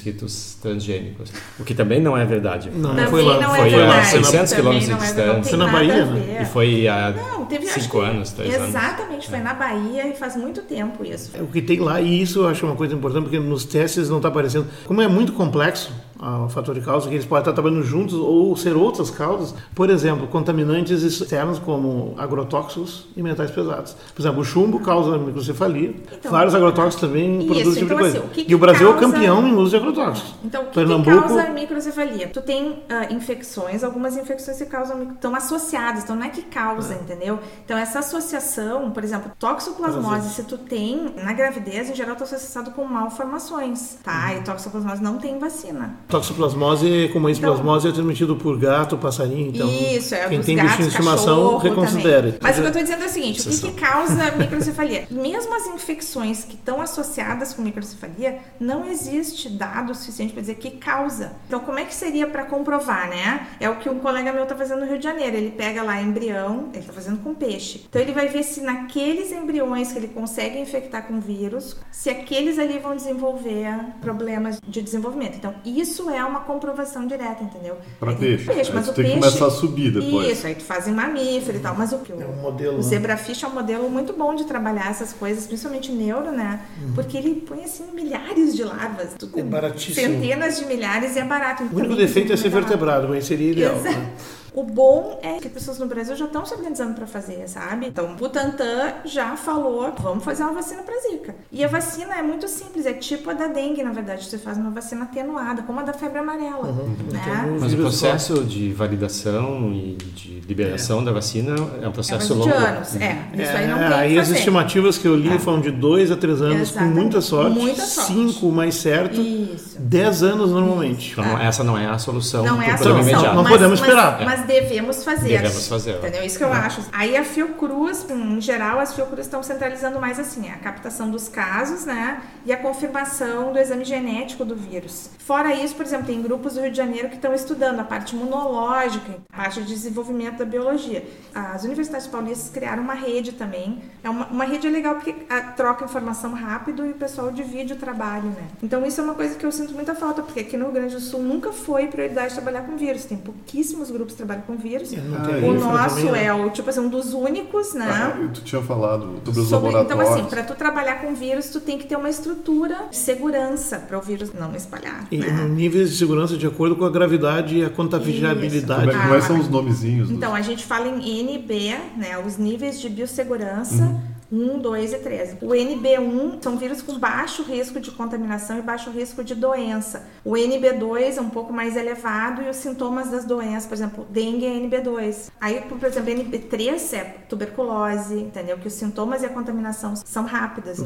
[SPEAKER 5] transgênicos. O que também não é verdade.
[SPEAKER 3] Não, não foi lá.
[SPEAKER 4] não
[SPEAKER 5] Foi
[SPEAKER 4] é
[SPEAKER 5] a
[SPEAKER 4] verdade.
[SPEAKER 5] 600
[SPEAKER 4] Também
[SPEAKER 5] quilômetros de
[SPEAKER 4] é
[SPEAKER 5] distância.
[SPEAKER 3] Foi na Bahia, né?
[SPEAKER 5] E foi há
[SPEAKER 4] Não, teve
[SPEAKER 5] cinco anos, três anos.
[SPEAKER 4] Exatamente, foi na Bahia e faz muito tempo isso.
[SPEAKER 3] O que tem lá, e isso eu acho uma coisa importante, porque nos testes não está aparecendo. Como é muito complexo ah, o fator de causa, que eles podem estar trabalhando juntos ou ser outras causas. Por exemplo, contaminantes externos como agrotóxicos e metais pesados. Por exemplo, o chumbo causa microcefalia.
[SPEAKER 4] Então,
[SPEAKER 3] Vários agrotóxicos também produzem esse tipo
[SPEAKER 4] então,
[SPEAKER 3] de coisa.
[SPEAKER 4] assim, o que
[SPEAKER 3] e
[SPEAKER 4] que
[SPEAKER 3] o Brasil é o
[SPEAKER 4] causa-
[SPEAKER 3] campeão em uso de agrotóxicos.
[SPEAKER 4] Então, o que, que
[SPEAKER 3] Pernambuco-
[SPEAKER 4] causa microcefalia? Tu tem ah, infecções, algumas infecções que causam, estão associadas, então não é que causa, entendeu? Então, essa associação, por exemplo, toxoplasmose, se tu tem na gravidez, em geral, está associado com malformações, tá?
[SPEAKER 3] Uhum.
[SPEAKER 4] E toxoplasmose não tem vacina.
[SPEAKER 3] Toxoplasmose, como a esplasmose, é transmitido por gato, passarinho. Então,
[SPEAKER 4] Isso, é
[SPEAKER 3] quem tem
[SPEAKER 4] gatos,
[SPEAKER 3] bichinho de estimação, reconsidere.
[SPEAKER 4] também. Mas o que eu estou dizendo é o seguinte, o que, que causa microcefalia? Mesmo as infecções que estão associadas com microcefalia, não existe dado suficiente para dizer que causa. Então, como é que seria para comprovar, né? É o que um colega meu está fazendo no Rio de Janeiro. Ele pega lá embrião, ele está fazendo com peixe. Então, ele vai ver se naqueles embriões que ele consegue infectar com vírus, se aqueles ali vão desenvolver problemas de desenvolvimento. Então, isso é uma comprovação direta, entendeu?
[SPEAKER 2] Pra
[SPEAKER 4] Aí,
[SPEAKER 2] peixe. Aí
[SPEAKER 4] mas
[SPEAKER 2] tu
[SPEAKER 4] o
[SPEAKER 2] tem que
[SPEAKER 4] peixe...
[SPEAKER 2] começar a subir depois.
[SPEAKER 4] Isso, aí tu faz em mamífero e tal. Mas o que
[SPEAKER 3] É um modelo,
[SPEAKER 4] o
[SPEAKER 3] né?
[SPEAKER 4] zebrafish é um modelo muito bom de trabalhar essas coisas, principalmente neuro, né?
[SPEAKER 3] Uhum.
[SPEAKER 4] Porque ele põe assim milhares de larvas. Tu-
[SPEAKER 3] É baratíssimo.
[SPEAKER 4] Centenas de milhares e é barato.
[SPEAKER 3] O único defeito é ser vertebrado, mas seria ideal.
[SPEAKER 4] Exato.
[SPEAKER 3] né?
[SPEAKER 4] O bom é que as pessoas no Brasil já estão se organizando para fazer, sabe? Então, o Butantan já falou, vamos fazer uma vacina para Zika. E a vacina é muito simples, é tipo a da dengue, na verdade. Você faz uma vacina atenuada, como a da febre amarela,
[SPEAKER 3] Uhum.
[SPEAKER 4] né?
[SPEAKER 5] Mas o processo de validação e de liberação da vacina é um
[SPEAKER 4] É
[SPEAKER 5] processo
[SPEAKER 4] de
[SPEAKER 5] longo.
[SPEAKER 4] anos, é. Isso aí não
[SPEAKER 3] É,
[SPEAKER 4] tem
[SPEAKER 3] aí as estimativas que eu li foram de dois a três anos,
[SPEAKER 4] Exatamente.
[SPEAKER 3] com muita sorte.
[SPEAKER 4] Muita sorte.
[SPEAKER 3] Cinco mais certo.
[SPEAKER 4] Isso.
[SPEAKER 3] Dez anos normalmente.
[SPEAKER 5] Então, essa não é a solução
[SPEAKER 4] Não é a solução.
[SPEAKER 5] imediato.
[SPEAKER 3] Não
[SPEAKER 4] mas,
[SPEAKER 3] podemos
[SPEAKER 4] mas-
[SPEAKER 3] esperar.
[SPEAKER 4] Mas, devemos fazer.
[SPEAKER 5] Devemos fazer.
[SPEAKER 4] Entendeu? Isso que eu acho. Aí a Fiocruz, em geral, as Fiocruz estão centralizando mais assim, a captação dos casos, né? E a confirmação do exame genético do vírus. Fora isso, por exemplo, tem grupos do Rio de Janeiro que estão estudando a parte imunológica, a parte de desenvolvimento da biologia. As universidades paulistas criaram uma rede também. É uma, uma rede legal porque a, troca informação rápido e o pessoal divide o trabalho, né? Então isso é uma coisa que eu sinto muita falta, porque aqui no Rio Grande do Sul nunca foi prioridade trabalhar com vírus. Tem pouquíssimos grupos que trabalham com vírus.
[SPEAKER 2] Ah,
[SPEAKER 4] O nosso
[SPEAKER 3] também, né?
[SPEAKER 4] é o tipo assim, um dos únicos, né?
[SPEAKER 2] Ah, tu tinha falado sobre os
[SPEAKER 4] Sobre- então, assim, para tu trabalhar com vírus, tu tem que ter uma estrutura de segurança para o vírus não espalhar.
[SPEAKER 3] E
[SPEAKER 4] né?
[SPEAKER 3] níveis de segurança de acordo com a gravidade e a contaminabilidade.
[SPEAKER 2] Como é que
[SPEAKER 4] Ah,
[SPEAKER 2] quais são os nomezinhos? dos-
[SPEAKER 4] Então, a gente fala em NB, né? Os níveis de biossegurança. 1, 2 e 3. O NB1 são vírus com baixo risco de contaminação e baixo risco de doença. O NB2 é um pouco mais elevado e os sintomas das doenças, por exemplo, dengue é NB2. Aí, por exemplo, NB3 é tuberculose, entendeu? Que os sintomas e a contaminação são rápidas.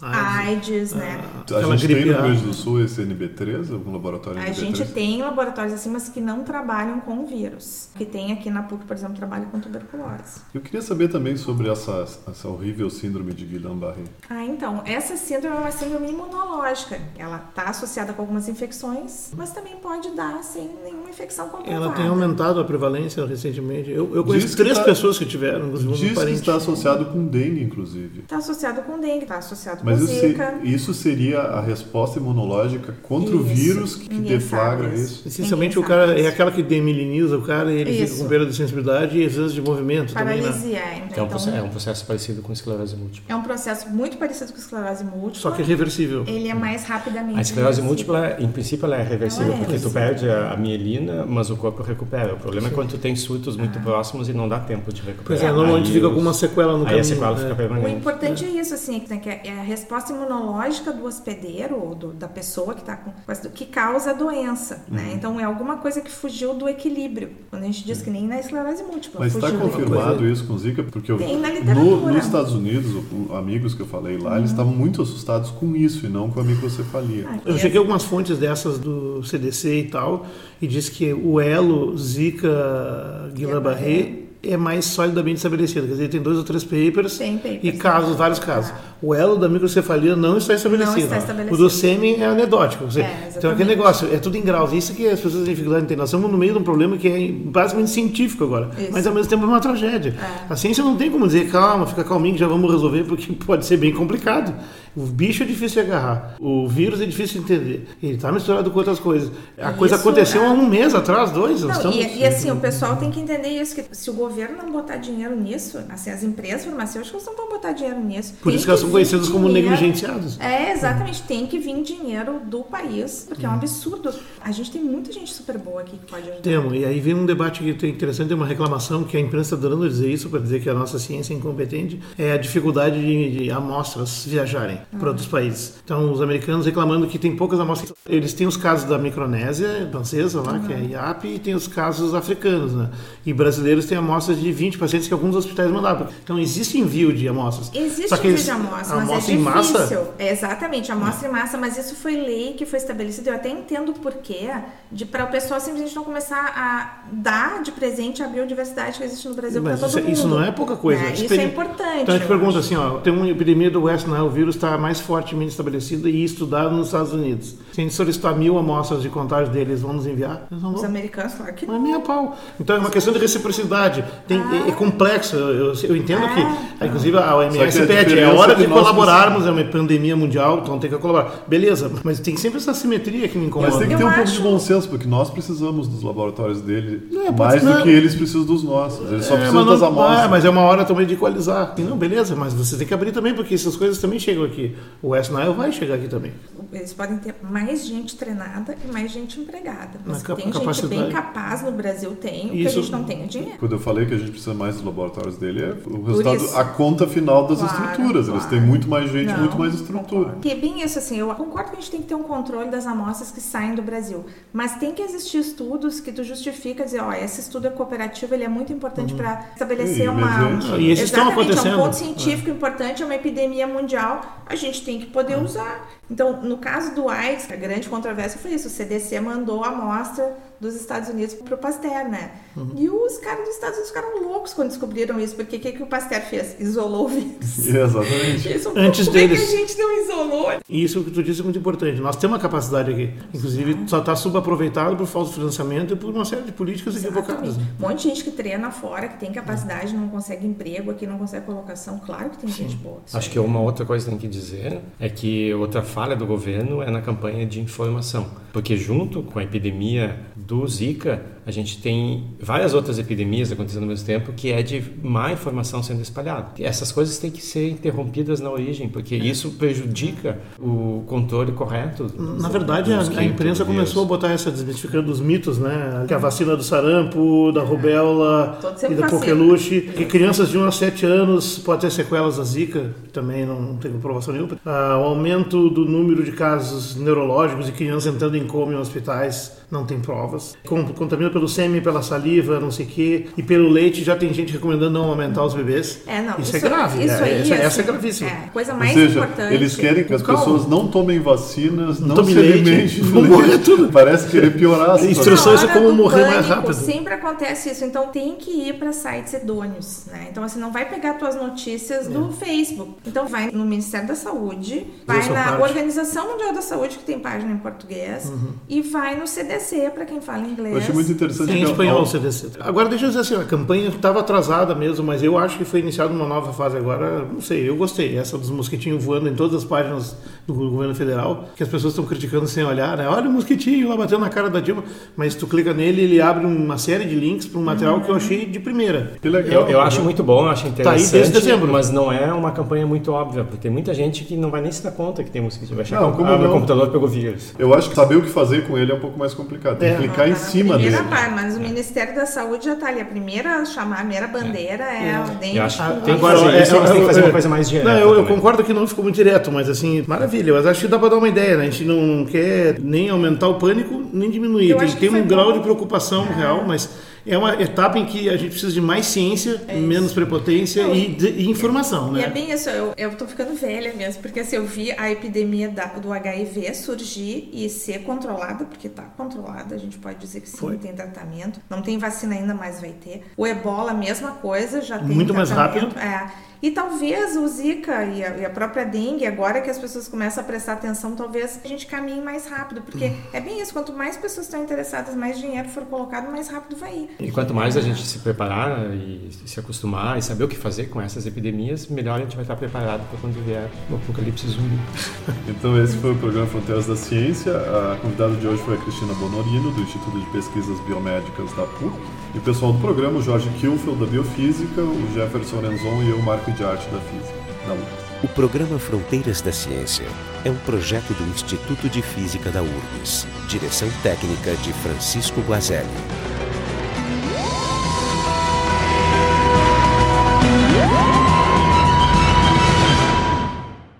[SPEAKER 4] Entendeu?
[SPEAKER 3] SIDA.
[SPEAKER 4] AIDS, né?
[SPEAKER 2] A
[SPEAKER 3] Aquela
[SPEAKER 2] gente tem
[SPEAKER 3] gripe
[SPEAKER 2] no
[SPEAKER 3] A.
[SPEAKER 2] Rio Grande do Sul esse NB3, algum laboratório
[SPEAKER 4] A
[SPEAKER 2] NB3?
[SPEAKER 4] gente tem laboratórios assim, mas que não trabalham com vírus. Que tem aqui na PUC, por exemplo, trabalha com tuberculose.
[SPEAKER 2] Eu queria saber também sobre essa, essa horrível síndrome de Guillain-Barré.
[SPEAKER 4] Ah, então, essa síndrome é uma síndrome imunológica. Ela está associada com algumas infecções, mas também pode dar sem nenhuma infecção comprovada.
[SPEAKER 3] Ela tem aumentado a prevalência recentemente. Eu, eu conheço
[SPEAKER 2] Diz que
[SPEAKER 3] três
[SPEAKER 2] tá-
[SPEAKER 3] pessoas que tiveram, inclusive um
[SPEAKER 2] Diz que
[SPEAKER 3] parente.
[SPEAKER 2] está associado com dengue, inclusive.
[SPEAKER 4] Está associado com dengue, está associado
[SPEAKER 2] Mas isso, isso seria a resposta imunológica contra o
[SPEAKER 4] Isso.
[SPEAKER 2] vírus que
[SPEAKER 4] Ninguém
[SPEAKER 2] deflagra
[SPEAKER 4] sabe
[SPEAKER 2] isso?
[SPEAKER 3] Essencialmente
[SPEAKER 4] Ninguém
[SPEAKER 3] o cara é
[SPEAKER 4] isso.
[SPEAKER 3] aquela que demiliniza o cara e ele fica
[SPEAKER 4] Isso.
[SPEAKER 3] com perda de sensibilidade e às vezes de movimento também, né?
[SPEAKER 4] Paralisia, é.
[SPEAKER 5] Então, é um
[SPEAKER 4] Então,
[SPEAKER 5] processo- é um processo parecido com esclerose múltipla.
[SPEAKER 4] é um processo muito parecido com esclerose múltipla.
[SPEAKER 3] Só que é reversível.
[SPEAKER 4] Ele é mais rapidamente
[SPEAKER 5] A esclerose
[SPEAKER 4] reversível.
[SPEAKER 5] múltipla, em princípio, ela é reversível,
[SPEAKER 4] Ela é
[SPEAKER 5] porque tu perde a a mielina, mas o corpo recupera. O problema é quando tu tem surtos muito próximos e não dá tempo de recuperar.
[SPEAKER 3] Pois é, normalmente
[SPEAKER 5] Aí
[SPEAKER 3] fica
[SPEAKER 5] os-
[SPEAKER 3] alguma sequela no
[SPEAKER 5] Aí
[SPEAKER 3] caminho.
[SPEAKER 5] a sequela
[SPEAKER 3] né?
[SPEAKER 5] fica
[SPEAKER 4] O
[SPEAKER 5] permanente.
[SPEAKER 4] importante é isso, assim, que é a resposta imunológica do hospedeiro ou do- da pessoa que está com que causa a doença,
[SPEAKER 2] Uhum.
[SPEAKER 4] né? Então é alguma coisa que fugiu do equilíbrio. Quando a gente diz que nem na esclerose múltipla.
[SPEAKER 2] Mas está confirmado isso com Zika? Porque eu, no, nos Estados Unidos, o- amigos que eu falei lá, eles estavam muito assustados com isso e não com a microcefalia.
[SPEAKER 4] Ah,
[SPEAKER 3] Eu chequei algumas fontes dessas do CDC e tal, e diz que o elo Zika Guillain-Barré é mais solidamente estabelecido. Quer dizer, tem dois ou três papers,
[SPEAKER 4] Tem papers.
[SPEAKER 3] e casos, vários casos. O elo da microcefalia não está estabelecido.
[SPEAKER 4] Não está estabelecido.
[SPEAKER 3] O do sêmen é anedótico. Dizer,
[SPEAKER 4] É,
[SPEAKER 3] então, aquele negócio, é tudo em graus. Isso que as pessoas têm dificuldade de entender. Nós estamos no meio de um problema que é basicamente científico agora,
[SPEAKER 4] Isso.
[SPEAKER 3] mas ao mesmo tempo é uma tragédia.
[SPEAKER 4] É.
[SPEAKER 3] A ciência não tem como dizer, calma, fica calminho que já vamos resolver, porque pode ser bem complicado. O bicho é difícil de agarrar, o vírus é difícil de entender. Ele está misturado com outras coisas. A coisa
[SPEAKER 4] Isso
[SPEAKER 3] aconteceu
[SPEAKER 4] é-
[SPEAKER 3] há um mês atrás, dois.
[SPEAKER 4] Não,
[SPEAKER 3] estamos...
[SPEAKER 4] e, e assim, o pessoal tem que entender isso, que se o governo não botar dinheiro nisso, assim, as empresas farmacêuticas não vão botar dinheiro nisso.
[SPEAKER 3] Por
[SPEAKER 4] Tem
[SPEAKER 3] isso que elas são conhecidas como negligenciadas.
[SPEAKER 4] É, exatamente. Tem que vir dinheiro do país, porque é um absurdo. A gente tem muita gente super boa aqui que pode ajudar.
[SPEAKER 3] Temos, e aí vem um debate que é interessante, uma reclamação que a imprensa está dando a dizer isso, para dizer que a nossa ciência é incompetente, é a dificuldade de, de amostras viajarem para outros países. Então, os americanos reclamando que tem poucas amostras. Eles têm os casos da Micronésia francesa, lá, que é a IAP, e tem os casos africanos, né? E brasileiros têm amostras de 20 pacientes que alguns hospitais mandaram. Então, existe envio de amostras.
[SPEAKER 4] Existe envio
[SPEAKER 3] eles-
[SPEAKER 4] de amostra,
[SPEAKER 3] a
[SPEAKER 4] mas
[SPEAKER 3] amostra
[SPEAKER 4] é
[SPEAKER 3] em massa
[SPEAKER 4] difícil. É, exatamente, amostra em massa, mas isso foi lei que foi estabelecida. Eu até entendo o porquê, de para o pessoal simplesmente não começar a dar de presente a biodiversidade que existe no Brasil para todo
[SPEAKER 3] isso,
[SPEAKER 4] mundo.
[SPEAKER 3] isso não é pouca coisa.
[SPEAKER 4] É, isso é importante.
[SPEAKER 3] Então a gente pergunta
[SPEAKER 4] acho.
[SPEAKER 3] assim, ó, tem uma epidemia do West Nile, o vírus está mais fortemente estabelecida e estudado nos Estados Unidos. Se a gente solicitar mil amostras de contágio deles, vão nos enviar? Eles não
[SPEAKER 4] Os
[SPEAKER 3] vão.
[SPEAKER 4] americanos, claro que
[SPEAKER 3] Não é
[SPEAKER 4] não.
[SPEAKER 3] nem a pau. Então é uma questão de reciprocidade. Tem, é, é complexo. Eu, eu- eu entendo que, inclusive, a OMS pede, é hora
[SPEAKER 2] é
[SPEAKER 3] de
[SPEAKER 2] nós
[SPEAKER 3] colaborarmos, é uma pandemia mundial, então tem que colaborar. Beleza, mas tem sempre essa simetria que me incomoda.
[SPEAKER 2] Mas tem que
[SPEAKER 4] Eu
[SPEAKER 2] ter um pouco de
[SPEAKER 4] acho-
[SPEAKER 2] bom senso, porque nós precisamos dos laboratórios dele
[SPEAKER 3] É,
[SPEAKER 2] mais
[SPEAKER 3] ser.
[SPEAKER 2] do que eles precisam dos nossos. Eles só
[SPEAKER 3] É,
[SPEAKER 2] precisam
[SPEAKER 3] mas
[SPEAKER 2] das
[SPEAKER 3] não-
[SPEAKER 2] amostras.
[SPEAKER 3] Ah, mas é uma hora também de equalizar. E Não, beleza, mas você tem que abrir também, porque essas coisas também chegam aqui. O West Nile vai chegar aqui também.
[SPEAKER 4] Eles podem ter mais gente treinada e mais gente empregada. Mas
[SPEAKER 3] Na
[SPEAKER 4] tem gente bem capaz no Brasil, tem, o que a gente não tem é dinheiro.
[SPEAKER 2] Quando eu falei que a gente precisa mais dos laboratórios dele, é o resultado, a conta final das
[SPEAKER 4] Claro,
[SPEAKER 2] estruturas. Eles
[SPEAKER 4] claro.
[SPEAKER 2] têm muito mais gente,
[SPEAKER 4] Não,
[SPEAKER 2] muito mais estrutura.
[SPEAKER 4] concordo. Que é bem isso, assim, eu concordo que a gente tem que ter um controle das amostras que saem do Brasil, mas tem que existir estudos que tu justifica dizer, ó, esse estudo é cooperativo, ele é muito importante para estabelecer
[SPEAKER 2] Sim,
[SPEAKER 4] uma...
[SPEAKER 2] emergente.
[SPEAKER 3] E esses estão
[SPEAKER 4] Exatamente, é
[SPEAKER 3] acontecendo.
[SPEAKER 4] um ponto científico importante, é uma epidemia mundial, a gente tem que poder usar. Então, no caso do AIDS, a grande controvérsia foi isso, o CDC mandou a amostra dos Estados Unidos para o Pasteur, né?
[SPEAKER 3] Uhum.
[SPEAKER 4] E os caras dos Estados Unidos ficaram loucos quando descobriram isso, porque o que, que o Pasteur fez? Isolou o vírus.
[SPEAKER 2] Exatamente.
[SPEAKER 4] Isso,
[SPEAKER 3] Antes
[SPEAKER 4] como
[SPEAKER 3] deles.
[SPEAKER 4] é que a gente não isolou?
[SPEAKER 3] E isso que tu disse é muito importante. Nós temos uma capacidade aqui. Inclusive, só está subaproveitado por falta de financiamento e por uma série de políticas equivocadas.
[SPEAKER 4] Exatamente.
[SPEAKER 3] né?
[SPEAKER 4] Um monte de gente que treina fora, que tem capacidade, não consegue emprego aqui, não consegue colocação. Claro que tem gente boa.
[SPEAKER 5] Acho que uma outra coisa que tem que dizer é que outra falha do governo é na campanha de informação. Porque junto com a epidemia do Zika, a gente tem várias outras epidemias acontecendo ao mesmo tempo que é de má informação sendo espalhada. E essas coisas têm que ser interrompidas na origem, porque isso prejudica o controle correto.
[SPEAKER 3] Na verdade, a, a imprensa começou a botar essa desmistificando os mitos, né? Que a vacina do sarampo, da rubéola
[SPEAKER 4] Todo
[SPEAKER 3] e da coqueluche, que crianças de 1 a 7 anos podem ter sequelas da zika, também não tem comprovação nenhuma. Ah, o aumento do número de casos neurológicos e crianças entrando em coma em hospitais não tem provas. novas. Contamina pelo sêmen, pela saliva, não sei o quê. E pelo leite já tem gente recomendando não aumentar os bebês.
[SPEAKER 4] É, não.
[SPEAKER 3] Isso, isso é grave.
[SPEAKER 4] Isso aí,
[SPEAKER 3] essa,
[SPEAKER 4] assim,
[SPEAKER 3] essa é gravíssima. É,
[SPEAKER 4] coisa mais
[SPEAKER 2] Ou seja,
[SPEAKER 4] importante.
[SPEAKER 2] eles querem que as
[SPEAKER 3] Calma.
[SPEAKER 2] pessoas não tomem vacinas, não,
[SPEAKER 3] Não
[SPEAKER 2] se
[SPEAKER 3] leite,
[SPEAKER 2] alimentem leite.
[SPEAKER 3] morrer tudo.
[SPEAKER 2] Parece querer piorar a situação.
[SPEAKER 3] Instruções é como morrer mais
[SPEAKER 4] pânico,
[SPEAKER 3] rápido.
[SPEAKER 4] Sempre acontece isso, então tem que ir para sites idôneos, né? Então você não vai pegar tuas notícias do Facebook. Então vai no Ministério da Saúde, vai na
[SPEAKER 3] parte.
[SPEAKER 4] Organização Mundial da Saúde que tem página em português e vai no CDC para quem fala inglês.
[SPEAKER 2] Eu achei muito interessante
[SPEAKER 3] Tem em espanhol o CDC. Agora, deixa eu dizer assim, a campanha estava atrasada mesmo, mas eu acho que foi iniciada uma nova fase agora. Não sei, eu gostei. Essa dos mosquitinhos voando em todas as páginas do governo federal, que as pessoas estão criticando sem olhar, né? Olha o mosquitinho lá batendo na cara da Dilma. Mas tu clica nele, ele abre uma série de links para um material que eu achei de primeira.
[SPEAKER 2] Que legal.
[SPEAKER 5] Eu, eu acho muito bom, eu acho
[SPEAKER 3] Tá aí
[SPEAKER 5] interessante,
[SPEAKER 3] desde dezembro.
[SPEAKER 5] mas não é uma campanha muito óbvia, porque tem muita gente que não vai nem se dar conta que tem mosquito. Vai achar
[SPEAKER 2] Não,
[SPEAKER 5] que
[SPEAKER 2] como
[SPEAKER 5] ah, meu
[SPEAKER 2] não?
[SPEAKER 5] computador pegou vírus.
[SPEAKER 2] Eu acho que saber o que fazer com ele é um pouco mais complicado. Tem
[SPEAKER 3] É.
[SPEAKER 2] que clicar em cima
[SPEAKER 4] primeira
[SPEAKER 2] dele.
[SPEAKER 4] Mas o Ministério da Saúde já está ali. A primeira a chamar, a primeira bandeira é, o dengue.
[SPEAKER 5] Eu acho que tem que
[SPEAKER 3] Agora,
[SPEAKER 5] fazer
[SPEAKER 3] é,
[SPEAKER 5] mas tem que fazer
[SPEAKER 3] é,
[SPEAKER 5] uma coisa mais direta.
[SPEAKER 3] Não, eu, eu concordo que não ficou muito direto, mas assim, maravilha. Mas acho que dá para dar uma ideia, né? A gente não quer nem aumentar o pânico, nem diminuir.
[SPEAKER 4] Eu
[SPEAKER 3] Tem,
[SPEAKER 4] acho que
[SPEAKER 3] tem um grau
[SPEAKER 4] bom.
[SPEAKER 3] de preocupação real, mas é uma etapa em que a gente precisa de mais ciência, menos prepotência
[SPEAKER 4] Não,
[SPEAKER 3] e, de- e informação,
[SPEAKER 4] E é
[SPEAKER 3] né?
[SPEAKER 4] bem isso, eu, eu tô ficando velha mesmo, porque assim, eu vi a epidemia da- do HIV surgir e ser controlada, porque tá controlada, a gente pode dizer que sim,
[SPEAKER 3] Foi.
[SPEAKER 4] tem tratamento. Não tem vacina ainda, mas vai ter. O ebola, mesma coisa, já tem
[SPEAKER 3] Muito mais rápido.
[SPEAKER 4] É. E talvez o Zika e a, e a própria dengue, agora que as pessoas começam a prestar atenção, talvez a gente caminhe mais rápido, porque
[SPEAKER 3] Hum.
[SPEAKER 4] é bem isso, quanto mais pessoas estão interessadas, mais dinheiro for colocado, mais rápido vai ir.
[SPEAKER 5] E quanto mais a gente se preparar e se acostumar e saber o que fazer com essas epidemias, melhor a gente vai estar preparado para quando vier o apocalipse zumbi.
[SPEAKER 2] Então esse foi o programa Fronteiras da Ciência. A convidada de hoje foi a Cristina Bonorino, do Instituto de Pesquisas Biomédicas da PUC. E o pessoal do programa, o Jorge Kilfeld, da Biofísica, o Jefferson Renzon e eu, Marco de Arte, da Física, da UFRGS.
[SPEAKER 1] O programa Fronteiras da Ciência é um projeto do Instituto de Física da URGS. Direção técnica de Francisco Guazelli.